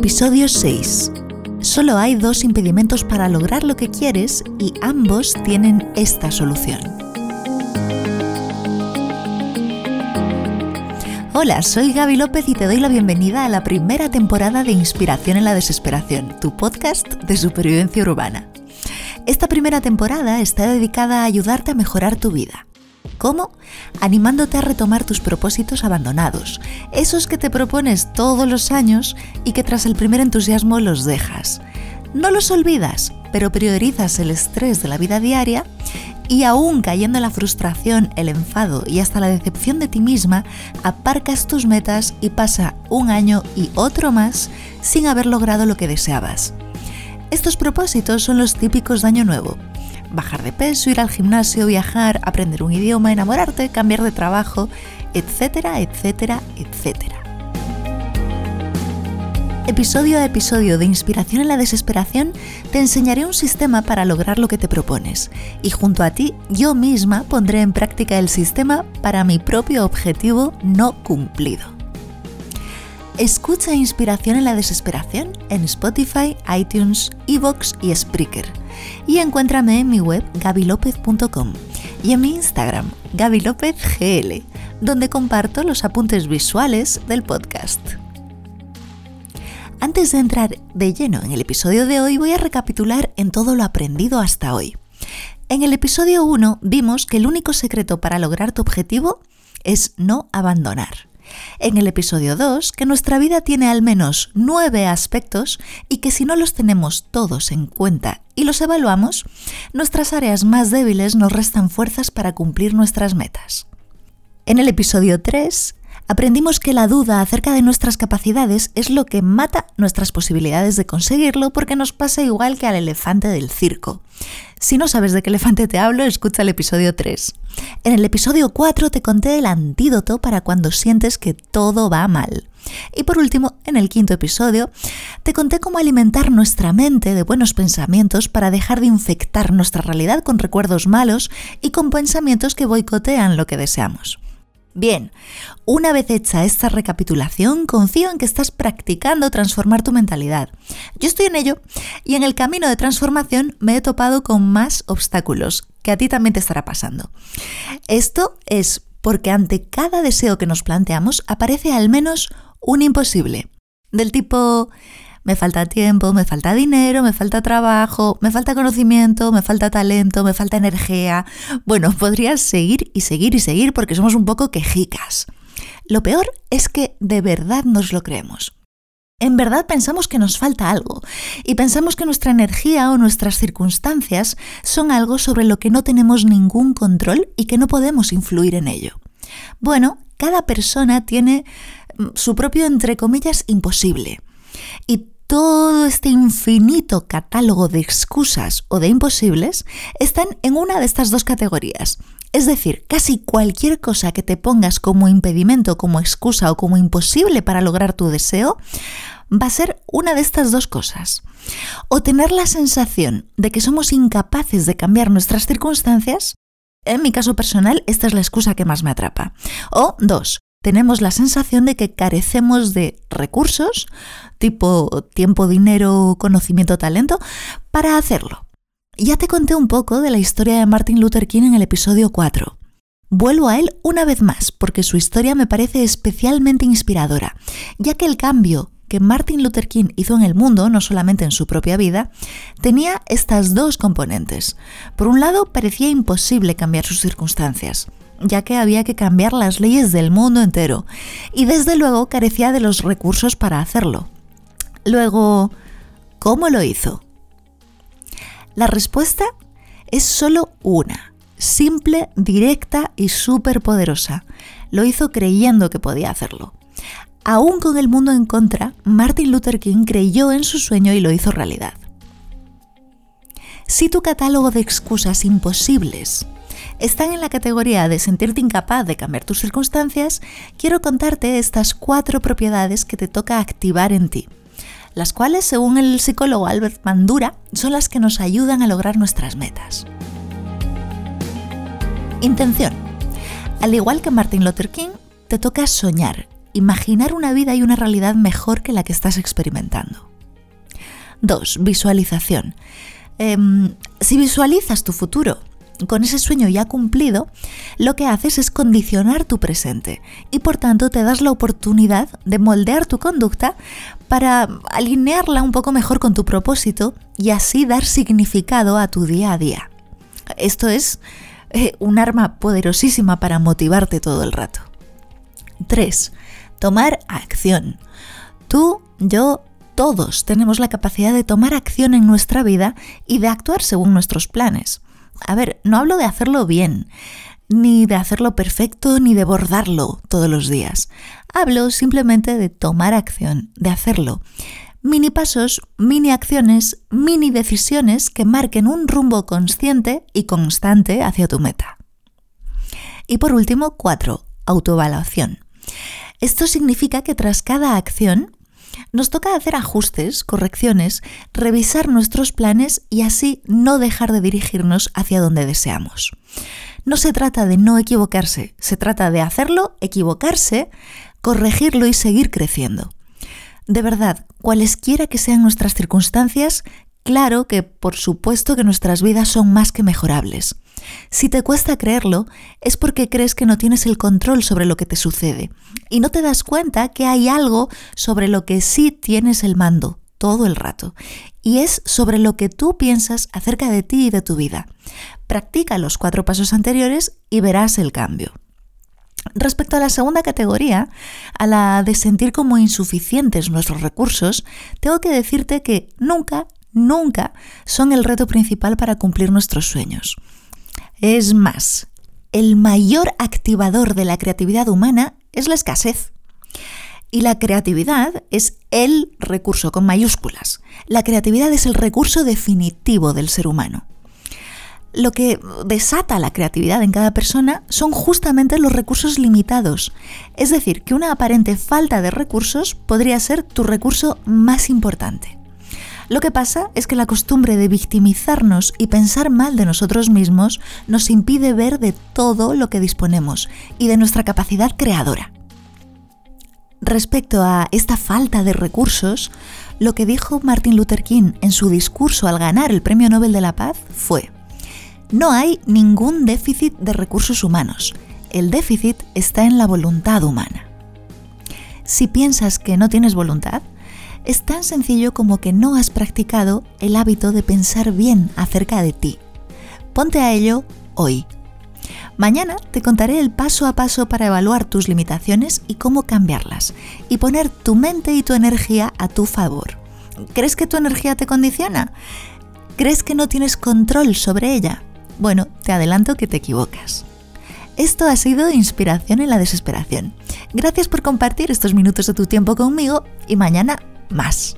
Episodio 6. Solo hay dos impedimentos para lograr lo que quieres y ambos tienen esta solución. Hola, soy Gaby López y te doy la bienvenida a la primera temporada de Inspiración en la Desesperación, tu podcast de supervivencia urbana. Esta primera temporada está dedicada a ayudarte a mejorar tu vida. ¿Cómo? Animándote a retomar tus propósitos abandonados, esos que te propones todos los años y que tras el primer entusiasmo los dejas. No los olvidas, pero priorizas el estrés de la vida diaria y aún cayendo en la frustración, el enfado y hasta la decepción de ti misma, aparcas tus metas y pasa un año y otro más sin haber logrado lo que deseabas. Estos propósitos son los típicos de Año Nuevo. Bajar de peso, ir al gimnasio, viajar, aprender un idioma, enamorarte, cambiar de trabajo, etcétera, etcétera, etcétera episodio a episodio de Inspiración en la Desesperación, te enseñaré un sistema para lograr lo que te propones. Y junto a ti, yo misma pondré en práctica el sistema para mi propio objetivo no cumplido. Escucha Inspiración en la Desesperación en Spotify, iTunes, Evox y Spreaker. Y encuéntrame en mi web gabilopez.com y en mi Instagram, gabilopezgl, donde comparto los apuntes visuales del podcast. Antes de entrar de lleno en el episodio de hoy, voy a recapitular en todo lo aprendido hasta hoy. En el episodio 1 vimos que el único secreto para lograr tu objetivo es no abandonar. En el episodio 2, que nuestra vida tiene al menos nueve aspectos y que si no los tenemos todos en cuenta y los evaluamos, nuestras áreas más débiles nos restan fuerzas para cumplir nuestras metas. En el episodio 3, aprendimos que la duda acerca de nuestras capacidades es lo que mata nuestras posibilidades de conseguirlo porque nos pasa igual que al elefante del circo. Si no sabes de qué elefante te hablo, escucha el episodio 3. En el episodio 4 te conté el antídoto para cuando sientes que todo va mal. Y por último, en el quinto episodio, te conté cómo alimentar nuestra mente de buenos pensamientos para dejar de infectar nuestra realidad con recuerdos malos y con pensamientos que boicotean lo que deseamos. Bien, una vez hecha esta recapitulación, confío en que estás practicando transformar tu mentalidad. Yo estoy en ello y en el camino de transformación me he topado con más obstáculos, que a ti también te estará pasando. Esto es porque ante cada deseo que nos planteamos aparece al menos un imposible, del tipo me falta tiempo, me falta dinero, me falta trabajo, me falta conocimiento, me falta talento, me falta energía. Bueno, podrías seguir y seguir y seguir porque somos un poco quejicas. Lo peor es que de verdad nos lo creemos. En verdad pensamos que nos falta algo y pensamos que nuestra energía o nuestras circunstancias son algo sobre lo que no tenemos ningún control y que no podemos influir en ello. Bueno, cada persona tiene mm, su propio, entre comillas, imposible. Y todo este infinito catálogo de excusas o de imposibles están en una de estas dos categorías. Es decir, casi cualquier cosa que te pongas como impedimento, como excusa o como imposible para lograr tu deseo, va a ser una de estas dos cosas. O tener la sensación de que somos incapaces de cambiar nuestras circunstancias, en mi caso personal, esta es la excusa que más me atrapa. O dos, tenemos la sensación de que carecemos de recursos, tipo tiempo, dinero, conocimiento, talento, para hacerlo. Ya te conté un poco de la historia de Martin Luther King en el episodio 4. Vuelvo a él una vez más porque su historia me parece especialmente inspiradora, ya que el cambio que Martin Luther King hizo en el mundo, no solamente en su propia vida, tenía estas dos componentes. Por un lado, parecía imposible cambiar sus circunstancias ya que había que cambiar las leyes del mundo entero, y desde luego carecía de los recursos para hacerlo. Luego, ¿cómo lo hizo? La respuesta es solo una, simple, directa y súper poderosa. Lo hizo creyendo que podía hacerlo. Aún con el mundo en contra, Martin Luther King creyó en su sueño y lo hizo realidad. Si tu catálogo de excusas imposibles están en la categoría de sentirte incapaz de cambiar tus circunstancias, quiero contarte estas cuatro propiedades que te toca activar en ti, las cuales, según el psicólogo Albert Bandura, son las que nos ayudan a lograr nuestras metas. Intención. Al igual que Martin Luther King, te toca soñar imaginar una vida y una realidad mejor que la que estás experimentando. 2. Visualización. Em, si visualizas tu futuro con ese sueño ya cumplido, lo que haces es condicionar tu presente y por tanto te das la oportunidad de moldear tu conducta para alinearla un poco mejor con tu propósito y así dar significado a tu día a día. Esto es eh, un arma poderosísima para motivarte todo el rato. 3. Tomar acción. Tú, yo, todos tenemos la capacidad de tomar acción en nuestra vida y de actuar según nuestros planes. A ver, no hablo de hacerlo bien, ni de hacerlo perfecto, ni de bordarlo todos los días. Hablo simplemente de tomar acción, de hacerlo. Mini pasos, mini acciones, mini decisiones que marquen un rumbo consciente y constante hacia tu meta. Y por último, cuatro, autoevaluación. Esto significa que tras cada acción nos toca hacer ajustes, correcciones, revisar nuestros planes y así no dejar de dirigirnos hacia donde deseamos. No se trata de no equivocarse, se trata de hacerlo, equivocarse, corregirlo y seguir creciendo. De verdad, cualesquiera que sean nuestras circunstancias, claro que por supuesto que nuestras vidas son más que mejorables. Si te cuesta creerlo, es porque crees que no tienes el control sobre lo que te sucede y no te das cuenta que hay algo sobre lo que sí tienes el mando todo el rato y es sobre lo que tú piensas acerca de ti y de tu vida. Practica los cuatro pasos anteriores y verás el cambio. Respecto a la segunda categoría, a la de sentir como insuficientes nuestros recursos, tengo que decirte que nunca, nunca son el reto principal para cumplir nuestros sueños. Es más, el mayor activador de la creatividad humana es la escasez. Y la creatividad es el recurso con mayúsculas. La creatividad es el recurso definitivo del ser humano. Lo que desata la creatividad en cada persona son justamente los recursos limitados. Es decir, que una aparente falta de recursos podría ser tu recurso más importante. Lo que pasa es que la costumbre de victimizarnos y pensar mal de nosotros mismos nos impide ver de todo lo que disponemos y de nuestra capacidad creadora. Respecto a esta falta de recursos, lo que dijo Martin Luther King en su discurso al ganar el Premio Nobel de la Paz fue, no hay ningún déficit de recursos humanos, el déficit está en la voluntad humana. Si piensas que no tienes voluntad, es tan sencillo como que no has practicado el hábito de pensar bien acerca de ti. Ponte a ello hoy. Mañana te contaré el paso a paso para evaluar tus limitaciones y cómo cambiarlas, y poner tu mente y tu energía a tu favor. ¿Crees que tu energía te condiciona? ¿Crees que no tienes control sobre ella? Bueno, te adelanto que te equivocas. Esto ha sido Inspiración en la Desesperación. Gracias por compartir estos minutos de tu tiempo conmigo y mañana más.